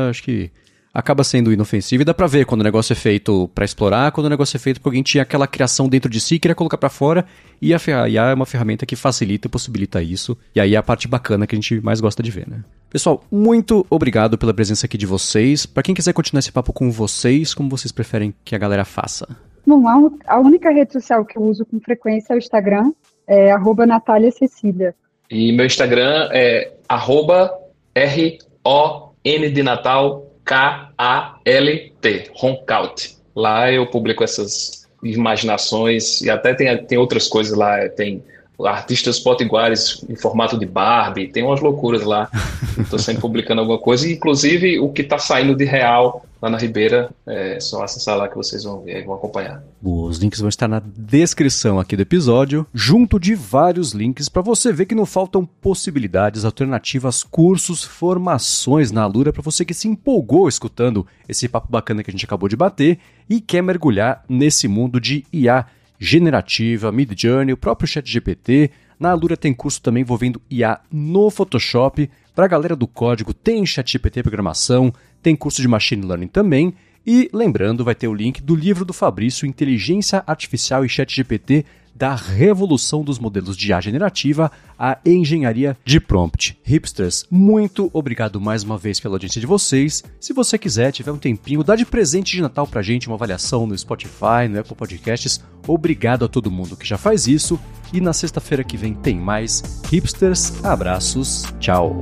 Acho que acaba sendo inofensivo e dá pra ver quando o negócio é feito para explorar, quando o negócio é feito porque alguém tinha aquela criação dentro de si, queria colocar para fora e a IA é uma ferramenta que facilita e possibilita isso. E aí é a parte bacana que a gente mais gosta de ver, né? Pessoal, muito obrigado pela presença aqui de vocês. Para quem quiser continuar esse papo com vocês, como vocês preferem que a galera faça? Bom, a única rede social que eu uso com frequência é o Instagram, é arroba Natália Cecília. E meu Instagram é arroba R-O-N de Natal K-A-L-T, Roncaut. Lá eu publico essas imaginações e até tem, tem outras coisas lá, tem artistas potiguares em formato de Barbie, tem umas loucuras lá. Estou sempre publicando alguma coisa, inclusive o que está saindo de real lá na Ribeira, é só acessar lá que vocês vão ver e vão acompanhar. Os links vão estar na descrição aqui do episódio, junto de vários links para você ver que não faltam possibilidades, alternativas, cursos, formações na Alura para você que se empolgou escutando esse papo bacana que a gente acabou de bater e quer mergulhar nesse mundo de IA generativa, Midjourney, o próprio ChatGPT. Na Alura tem curso também envolvendo IA no Photoshop. Para a galera do código tem ChatGPT programação, tem curso de Machine Learning também. E lembrando, vai ter o link do livro do Fabrício, Inteligência Artificial e ChatGPT da revolução dos modelos de IA generativa à engenharia de prompt. Hipsters, muito obrigado mais uma vez pela audiência de vocês. Se você quiser, tiver um tempinho, dá de presente de Natal pra gente uma avaliação no Spotify, no Apple Podcasts. Obrigado a todo mundo que já faz isso. E na sexta-feira que vem tem mais. Hipsters, abraços, tchau.